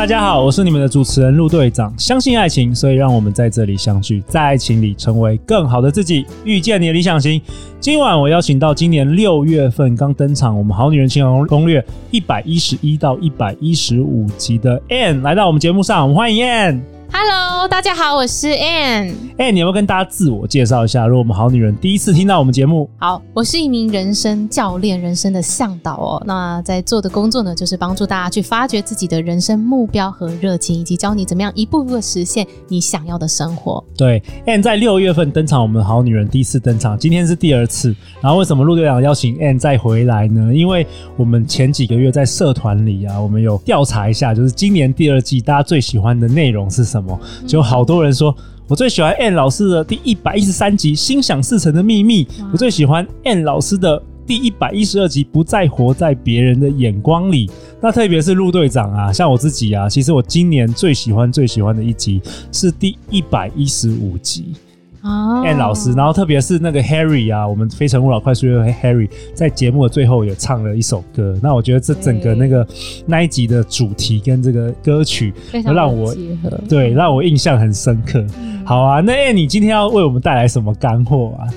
大家好，我是你们的主持人陆队长。相信爱情，所以让我们在这里相聚，在爱情里成为更好的自己，遇见你的理想型。今晚我邀请到今年六月份刚登场我们《好女人情场攻略》一百一十一到一百一十五集的 Anne 来到我们节目上，我们欢迎 Ann。Hello，大家好，我是 Ann。Ann，你要不要跟大家自我介绍一下？如果我们好女人第一次听到我们节目，好，我是一名人生教练，人生的向导哦。那在做的工作呢，就是帮助大家去发掘自己的人生目标和热情，以及教你怎么样一步步的实现你想要的生活。对，Anne 在六月份登场，我们好女人第一次登场，今天是第二次。然后为什么陆队长邀请 Anne 再回来呢？因为我们前几个月在社团里啊，我们有调查一下，就是今年第二季大家最喜欢的内容是什么？就好多人说，我最喜欢 Ann 老师的第一百一十三集《心想事成的秘密》，我最喜欢 Ann 老师的第一百一十二集《不再活在别人的眼光里》。那特别是陆队长啊，像我自己啊，其实我今年最喜欢最喜欢的一集是第一百一十五集。哦，Ann 老师，然后特别是那个 Harry 啊，我们非诚勿扰快速约会 Harry 在节目的最后也唱了一首歌。那我觉得这整个那个那一集的主题跟这个歌曲，让我对让我印象很深刻。嗯、好啊，那 Ann 你今天要为我们带来什么干货啊？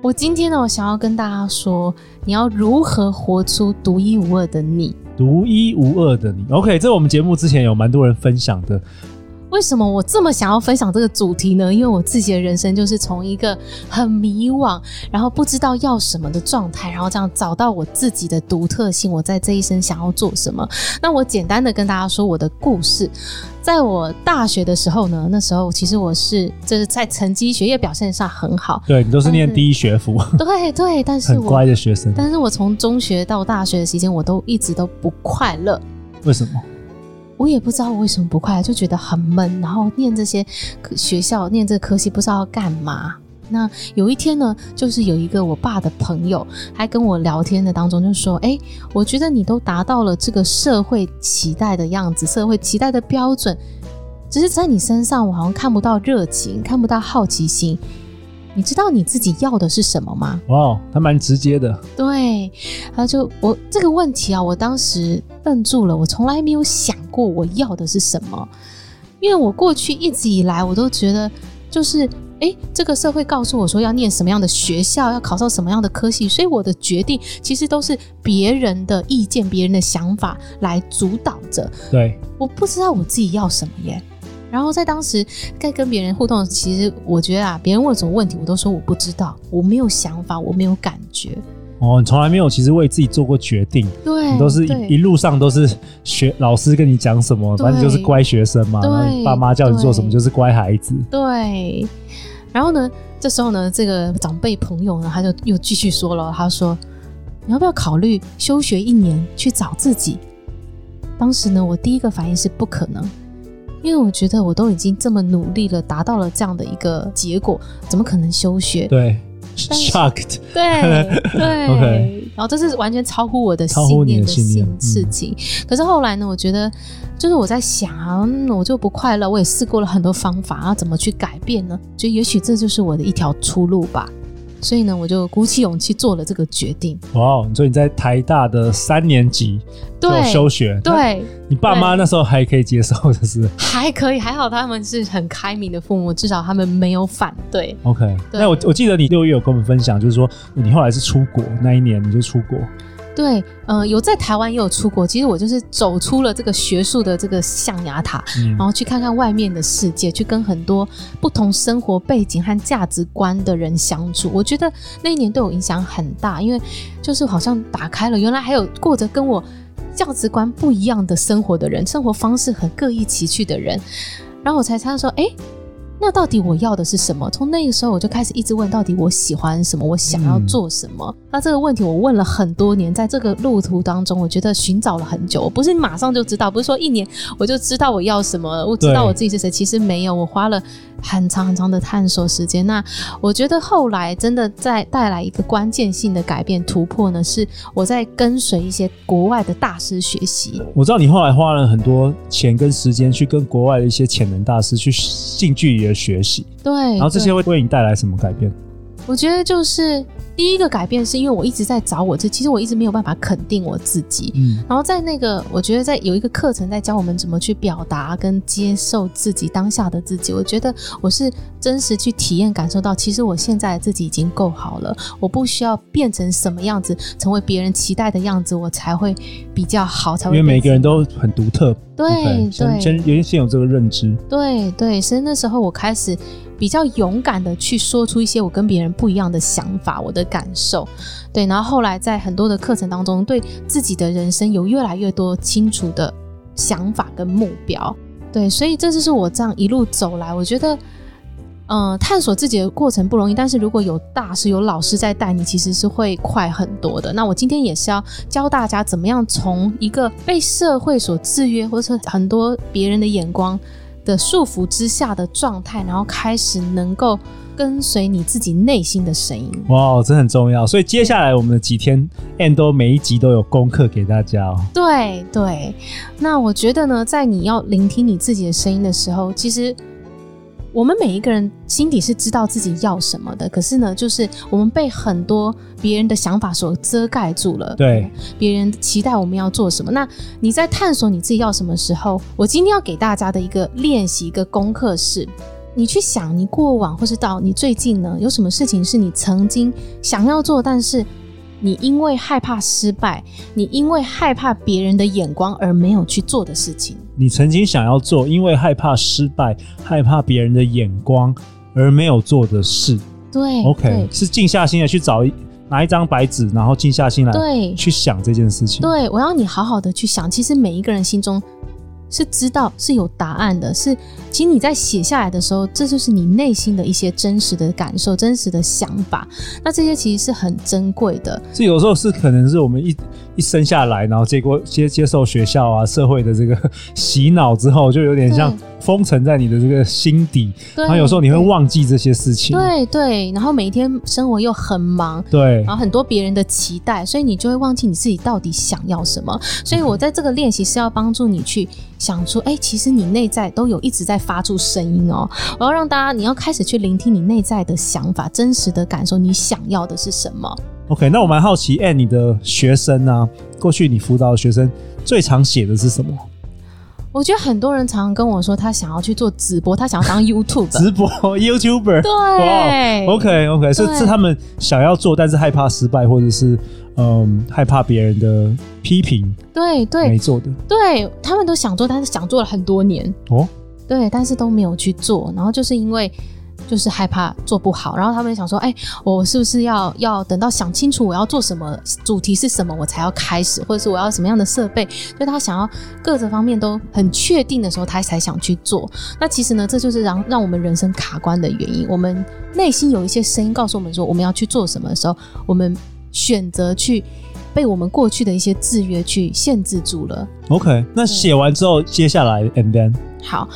我今天呢，我想要跟大家说，你要如何活出独一无二的你。独一无二的你，OK，这是我们节目之前有蛮多人分享的。为什么我这么想要分享这个主题呢？因为我自己的人生就是从一个很迷惘，然后不知道要什么的状态，然后这样找到我自己的独特性。我在这一生想要做什么？那我简单的跟大家说我的故事。在我大学的时候呢，那时候其实我是就是在成绩学业表现上很好，对，你都是念第一学府，对对，但是我很乖的学生。但是我从中学到大学的时间，我都一直都不快乐。为什么？我也不知道我为什么不快乐，就觉得很闷，然后念这些学校，念这科系，不知道要干嘛。那有一天呢，就是有一个我爸的朋友，还跟我聊天的当中就说：“哎，我觉得你都达到了这个社会期待的样子，社会期待的标准，只是在你身上，我好像看不到热情，看不到好奇心。”你知道你自己要的是什么吗？哇，还蛮直接的。对，他就我这个问题啊，我当时愣住了，我从来没有想过我要的是什么，因为我过去一直以来我都觉得，就是诶，这个社会告诉我说要念什么样的学校，要考上什么样的科系，所以我的决定其实都是别人的意见、别人的想法来主导着。对，我不知道我自己要什么耶。然后在当时在跟别人互动，其实我觉得啊，别人问什么问题，我都说我不知道，我没有想法，我没有感觉。哦，你从来没有其实为自己做过决定，对，你都是一一路上都是学老师跟你讲什么，反正就是乖学生嘛。对，爸妈叫你做什么就是乖孩子。对。然后呢，这时候呢，这个长辈朋友呢，他就又继续说了，他说：“你要不要考虑休学一年去找自己？”当时呢，我第一个反应是不可能。因为我觉得我都已经这么努力了，达到了这样的一个结果，怎么可能休学？对，shocked。对对。然后这是完全超乎我的信念的新事情。嗯、可是后来呢，我觉得就是我在想，我就不快乐。我也试过了很多方法，要怎么去改变呢？就也许这就是我的一条出路吧。所以呢，我就鼓起勇气做了这个决定。哇所以你在台大的三年级就休学？对，你爸妈那时候还可以接受，就是还可以，还好他们是很开明的父母，至少他们没有反对。OK，对那我我记得你六月有跟我们分享，就是说你后来是出国那一年你就出国。对，呃，有在台湾也有出国。其实我就是走出了这个学术的这个象牙塔，嗯、然后去看看外面的世界，去跟很多不同生活背景和价值观的人相处。我觉得那一年对我影响很大，因为就是好像打开了，原来还有过着跟我价值观不一样的生活的人，生活方式很各异其趣的人。然后我才猜到说，哎。那到底我要的是什么？从那个时候我就开始一直问，到底我喜欢什么？我想要做什么？嗯、那这个问题我问了很多年，在这个路途当中，我觉得寻找了很久。我不是马上就知道，不是说一年我就知道我要什么，我知道我自己是谁。其实没有，我花了很长很长的探索时间。那我觉得后来真的在带来一个关键性的改变突破呢，是我在跟随一些国外的大师学习。我知道你后来花了很多钱跟时间去跟国外的一些潜能大师去近距离的学习，对，然后这些会为你带来什么改变？我觉得就是第一个改变，是因为我一直在找我自己，其实我一直没有办法肯定我自己。嗯，然后在那个，我觉得在有一个课程在教我们怎么去表达跟接受自己当下的自己。我觉得我是真实去体验感受到，其实我现在的自己已经够好了，我不需要变成什么样子，成为别人期待的样子，我才会比较好。才会，因为每个人都很独特。对对，先先先有这个认知。对对，所以那时候我开始。比较勇敢的去说出一些我跟别人不一样的想法，我的感受，对，然后后来在很多的课程当中，对自己的人生有越来越多清楚的想法跟目标，对，所以这就是我这样一路走来，我觉得，嗯、探索自己的过程不容易，但是如果有大师有老师在带你，其实是会快很多的。那我今天也是要教大家怎么样从一个被社会所制约，或者说很多别人的眼光。的束缚之下的状态，然后开始能够跟随你自己内心的声音。哇，这很重要。所以接下来我们的几天，and 都每一集都有功课给大家哦。对对，那我觉得呢，在你要聆听你自己的声音的时候，其实。我们每一个人心底是知道自己要什么的，可是呢，就是我们被很多别人的想法所遮盖住了。对，别人期待我们要做什么？那你在探索你自己要什么时候？我今天要给大家的一个练习，一个功课是，你去想你过往或是到你最近呢，有什么事情是你曾经想要做，但是你因为害怕失败，你因为害怕别人的眼光而没有去做的事情。你曾经想要做，因为害怕失败、害怕别人的眼光而没有做的事。对，OK，对是静下心来去找一拿一张白纸，然后静下心来对去想这件事情。对，我要你好好的去想。其实每一个人心中是知道是有答案的，是其实你在写下来的时候，这就是你内心的一些真实的感受、真实的想法。那这些其实是很珍贵的。是有时候是可能是我们一。一生下来，然后结果接接受学校啊、社会的这个洗脑之后，就有点像封存在你的这个心底。然后有时候你会忘记这些事情。对对，然后每一天生活又很忙，对，然后很多别人的期待，所以你就会忘记你自己到底想要什么。所以我在这个练习是要帮助你去想出，哎，其实你内在都有一直在发出声音哦。我要让大家，你要开始去聆听你内在的想法、真实的感受，你想要的是什么？OK，那我蛮好奇，哎，你的学生啊，过去你辅导的学生最常写的是什么？我觉得很多人常常跟我说，他想要去做直播，他想要当 YouTube 直播 YouTuber。对，OK OK，是是他们想要做，但是害怕失败，或者是嗯害怕别人的批评，对对，没做的。对，他们都想做，但是想做了很多年哦，对，但是都没有去做，然后就是因为。就是害怕做不好，然后他们想说：“哎、欸，我是不是要要等到想清楚我要做什么，主题是什么，我才要开始，或者是我要什么样的设备？”就他想要各个方面都很确定的时候，他才想去做。那其实呢，这就是让让我们人生卡关的原因。我们内心有一些声音告诉我们说，我们要去做什么的时候，我们选择去被我们过去的一些制约去限制住了。OK，那写完之后，接下来 and then 好。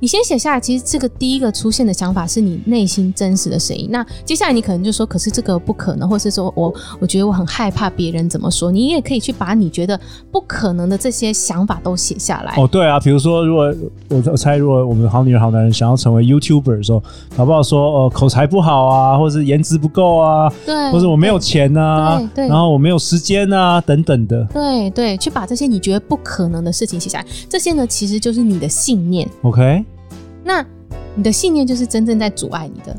你先写下来，其实这个第一个出现的想法是你内心真实的声音。那接下来你可能就说，可是这个不可能，或是说我我觉得我很害怕别人怎么说。你也可以去把你觉得不可能的这些想法都写下来。哦，对啊，比如说，如果我我猜，如果我们好女人好男人想要成为 YouTuber 的时候，搞不好说，呃，口才不好啊，或是颜值不够啊，对，或者我没有钱啊，对对，然后我没有时间啊，等等的。对对，去把这些你觉得不可能的事情写下来，这些呢，其实就是你的信念。OK。那你的信念就是真正在阻碍你的，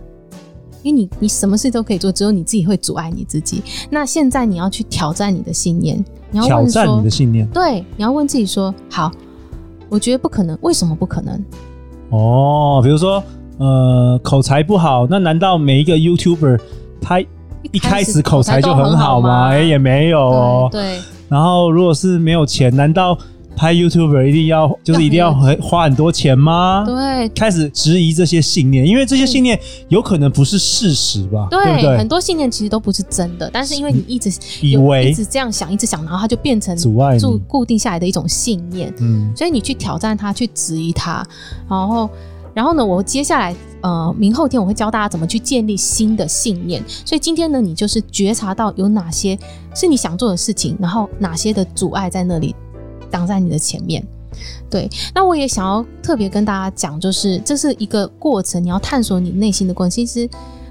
因为你你什么事都可以做，只有你自己会阻碍你自己。那现在你要去挑战你的信念，你要，挑战你的信念，对，你要问自己说：好，我觉得不可能，为什么不可能？哦，比如说，呃，口才不好，那难道每一个 YouTuber 他一开始口才就很好吗？哎，也没有哦。对。然后，如果是没有钱，难道？拍 YouTuber 一定要就是一定要很花很多钱吗？对，开始质疑这些信念，因为这些信念有可能不是事实吧？对，对不对？很多信念其实都不是真的，但是因为你一直以为一直这样想，一直想，然后它就变成阻碍住固定下来的一种信念。嗯，所以你去挑战它，去质疑它，然后。然后呢，我接下来呃，明后天我会教大家怎么去建立新的信念。所以今天呢，你就是觉察到有哪些是你想做的事情，然后哪些的阻碍在那里挡在你的前面。对，那我也想要特别跟大家讲，就是这是一个过程，你要探索你内心的关系。其实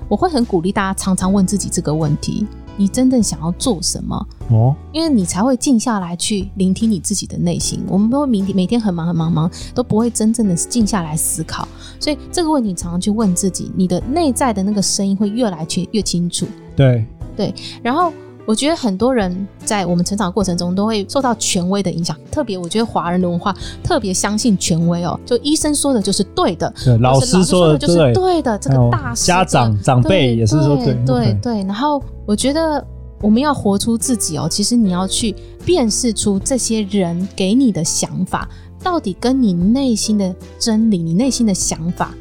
我会很鼓励大家常常问自己这个问题。你真正想要做什么？哦，因为你才会静下来去聆听你自己的内心。我们都会每天每天很忙很忙忙，都不会真正的静下来思考。所以这个问题常常去问自己，你的内在的那个声音会越来越越清楚。对对，然后。我觉得很多人在我们成长过程中都会受到权威的影响，特别我觉得华人的文化特别相信权威哦，就医生说的就是对的，对，老师说的就是对的，这个大家长长辈也是说对，对对对。然后我觉得我们要活出自己哦，其实你要去辨识出这些人给你的想法到底跟你内心的真理、你内心的想法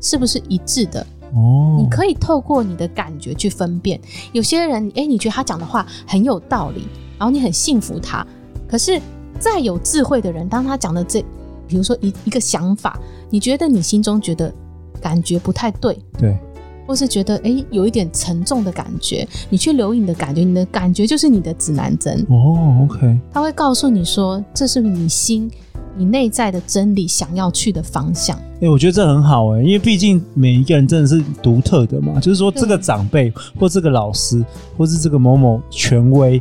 是不是一致的。哦，你可以透过你的感觉去分辨，有些人，哎，你觉得他讲的话很有道理，然后你很信服他。可是再有智慧的人，当他讲的这，比如说一一个想法，你觉得你心中觉得感觉不太对，对，或是觉得哎有一点沉重的感觉，你去留意你的感觉，你的感觉就是你的指南针。哦，OK，他会告诉你说，这是你心。你内在的真理，想要去的方向。哎、欸，我觉得这很好哎、欸，因为毕竟每一个人真的是独特的嘛。就是说，这个长辈，或这个老师，或是这个某某权威，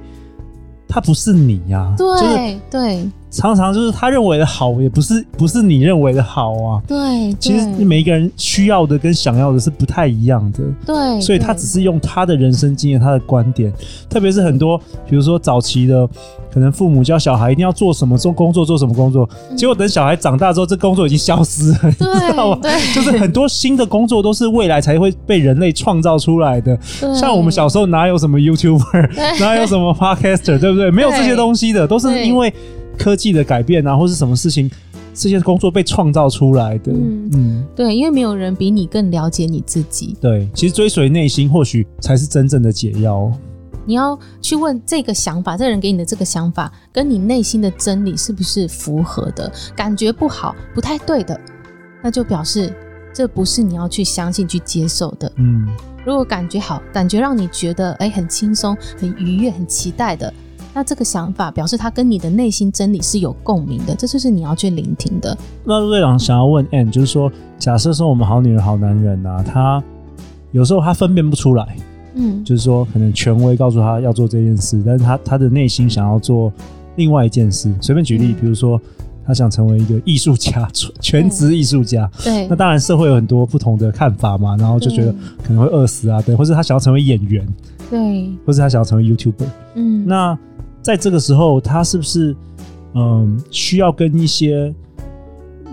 他不是你呀、啊。对、就是、对。常常就是他认为的好，也不是不是你认为的好啊。对，其实每一个人需要的跟想要的是不太一样的。对，所以他只是用他的人生经验、他的观点，特别是很多，比如说早期的，可能父母教小孩一定要做什么做工作，做什么工作，结果等小孩长大之后，这工作已经消失了，你知道吗？对，就是很多新的工作都是未来才会被人类创造出来的。像我们小时候哪有什么 YouTuber，哪有什么 Podcaster，对不对？没有这些东西的，都是因为。科技的改变啊，或是什么事情，这些工作被创造出来的。嗯嗯，对，因为没有人比你更了解你自己。对，其实追随内心或许才是真正的解药。你要去问这个想法，这个人给你的这个想法，跟你内心的真理是不是符合的？感觉不好，不太对的，那就表示这不是你要去相信、去接受的。嗯，如果感觉好，感觉让你觉得哎很轻松、很愉悦、很期待的。那这个想法表示他跟你的内心真理是有共鸣的，这就是你要去聆听的。那陆队长想要问 Ann，就是说，假设说我们好女人、好男人啊，他有时候他分辨不出来，嗯，就是说可能权威告诉他要做这件事，但是他他的内心想要做另外一件事。随便举例，比如说他想成为一个艺术家，全职艺术家，对，那当然社会有很多不同的看法嘛，然后就觉得可能会饿死啊，对，或者他想要成为演员，对，或者他想要成为 YouTuber，嗯，那。在这个时候，他是不是嗯需要跟一些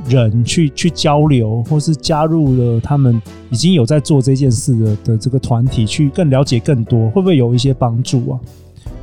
人去去交流，或是加入了他们已经有在做这件事的的这个团体，去更了解更多，会不会有一些帮助啊？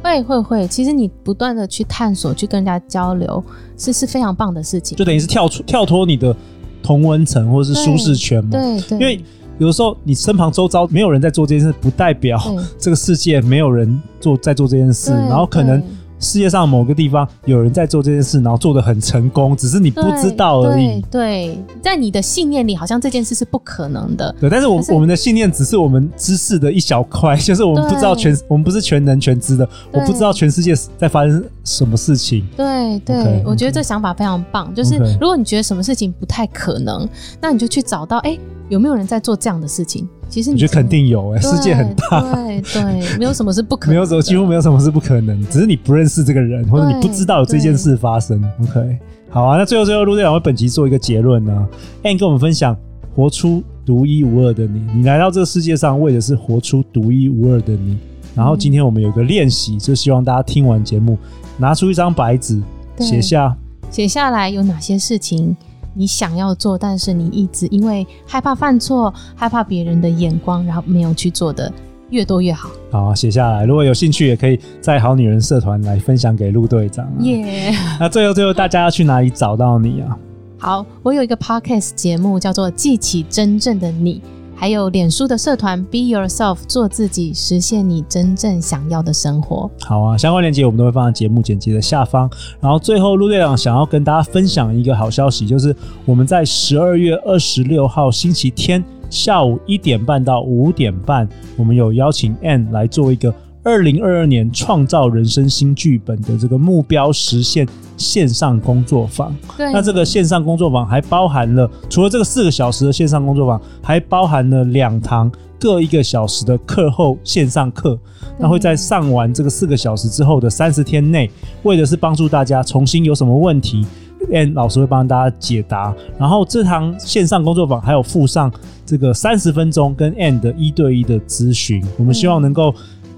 会会会，其实你不断的去探索，去跟人家交流，是是非常棒的事情。就等于是跳出跳脱你的同温层或者是舒适圈嘛。对对，因为有的时候你身旁周遭没有人在做这件事，不代表这个世界没有人做在做这件事，然后可能。世界上某个地方有人在做这件事，然后做的很成功，只是你不知道而已。对，对，在你的信念里，好像这件事是不可能的。对，但是我我们的信念只是我们知识的一小块，就是我们不知道全，我们不是全能全知的，我不知道全世界在发生什么事情。对对，okay, 我觉得这想法非常棒。就是如果你觉得什么事情不太可能，那你就去找到，哎，有没有人在做这样的事情？其实你觉得肯定有哎、欸，世界很大，对对，没有什么是不可能，没有什么，几乎没有什么是不可能，只是你不认识这个人，或者你不知道有这件事发生。OK，好啊，那最后最后陆队长为本集做一个结论呢、啊、，Ann 跟我们分享活出独一无二的你，你来到这个世界上为的是活出独一无二的你。然后今天我们有个练习，就希望大家听完节目，拿出一张白纸，写下写下来有哪些事情。你想要做，但是你一直因为害怕犯错、害怕别人的眼光，然后没有去做的越多越好。好，写下来。如果有兴趣，也可以在好女人社团来分享给陆队长啊。耶！那最后最后，大家要去哪里找到你啊？好，我有一个 podcast 节目叫做《记起真正的你》，还有脸书的社团 Be Yourself，做自己，实现你真正想要的生活。好啊，相关链接我们都会放在节目简介的下方。然后最后，陆队长想要跟大家分享一个好消息，就是我们在十二月二十六号星期天下午一点半到五点半，我们有邀请 Anne 来做一个。二零二二年创造人生新剧本的这个目标实现线上工作坊，对，那这个线上工作坊还包含了除了这个四个小时的线上工作坊，还包含了两堂各一个小时的课后线上课。那会在上完这个四个小时之后的三十天内，为的是帮助大家重新有什么问题，Ann 老师会帮大家解答。然后这堂线上工作坊还有附上这个三十分钟跟 Ann 的一对一的咨询，我们希望能够。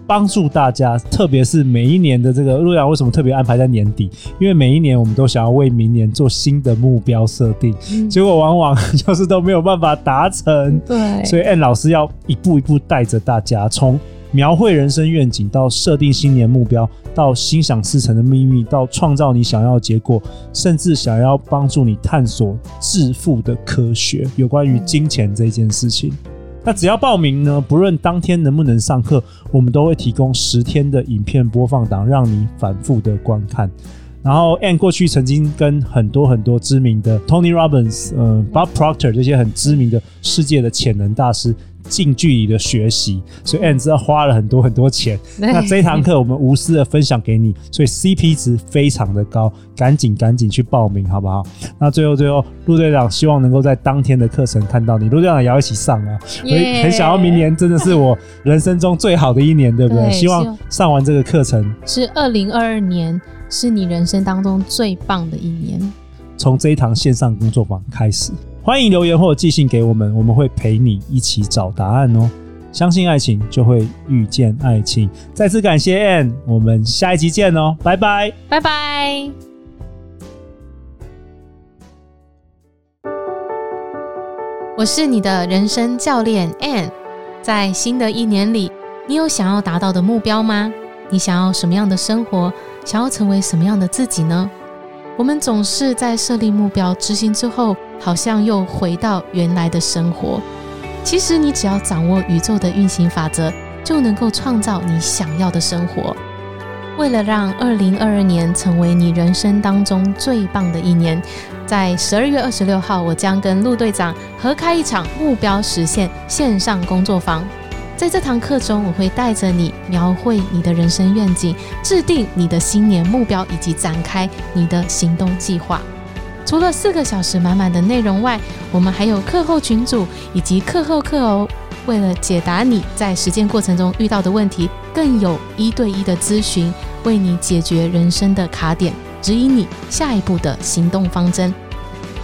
帮助大家，特别是每一年的这个洛阳为什么特别安排在年底？因为每一年我们都想要为明年做新的目标设定，嗯、结果往往 就是都没有办法达成。对，所以 Ann 老师要一步一步带着大家，从描绘人生愿景到设定新年目标，到心想事成的秘密，到创造你想要的结果，甚至想要帮助你探索致富的科学，有关于金钱这件事情。那只要报名呢，不论当天能不能上课，我们都会提供十天的影片播放档，让你反复的观看。然后，And 过去曾经跟很多很多知名的 Tony Robbins、呃、Bob Proctor 这些很知名的世界的潜能大师。近距离的学习，所以 Ann 知道花了很多很多钱。那这一堂课我们无私的分享给你，所以 CP 值非常的高，赶紧赶紧去报名，好不好？那最后最后，陆队长希望能够在当天的课程看到你，陆队长也要一起上啊，所以很想要明年真的是我人生中最好的一年，对不对？对，希望上完这个课程是二零二二年，是你人生当中最棒的一年。从这一堂线上工作坊开始。欢迎留言或寄信给我们，我们会陪你一起找答案哦。相信爱情，就会遇见爱情。再次感谢 Ann，我们下一集见哦，拜拜，拜拜。我是你的人生教练 Ann，在新的一年里，你有想要达到的目标吗？你想要什么样的生活？想要成为什么样的自己呢？我们总是在设立目标、执行之后，好像又回到原来的生活。其实，你只要掌握宇宙的运行法则，就能够创造你想要的生活。为了让二零二二年成为你人生当中最棒的一年，在十二月二十六号，我将跟陆队长合开一场目标实现线上工作坊。在这堂课中，我会带着你描绘你的人生愿景，制定你的新年目标，以及展开你的行动计划。除了四个小时满满的内容外，我们还有课后群组以及课后课哦。为了解答你在实践过程中遇到的问题，更有一对一的咨询，为你解决人生的卡点，指引你下一步的行动方针。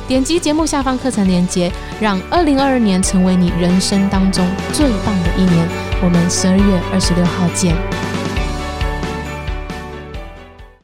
点击节目下方课程链接，让二零二二年成为你人生当中最棒的一年。我们十二月二十六号见。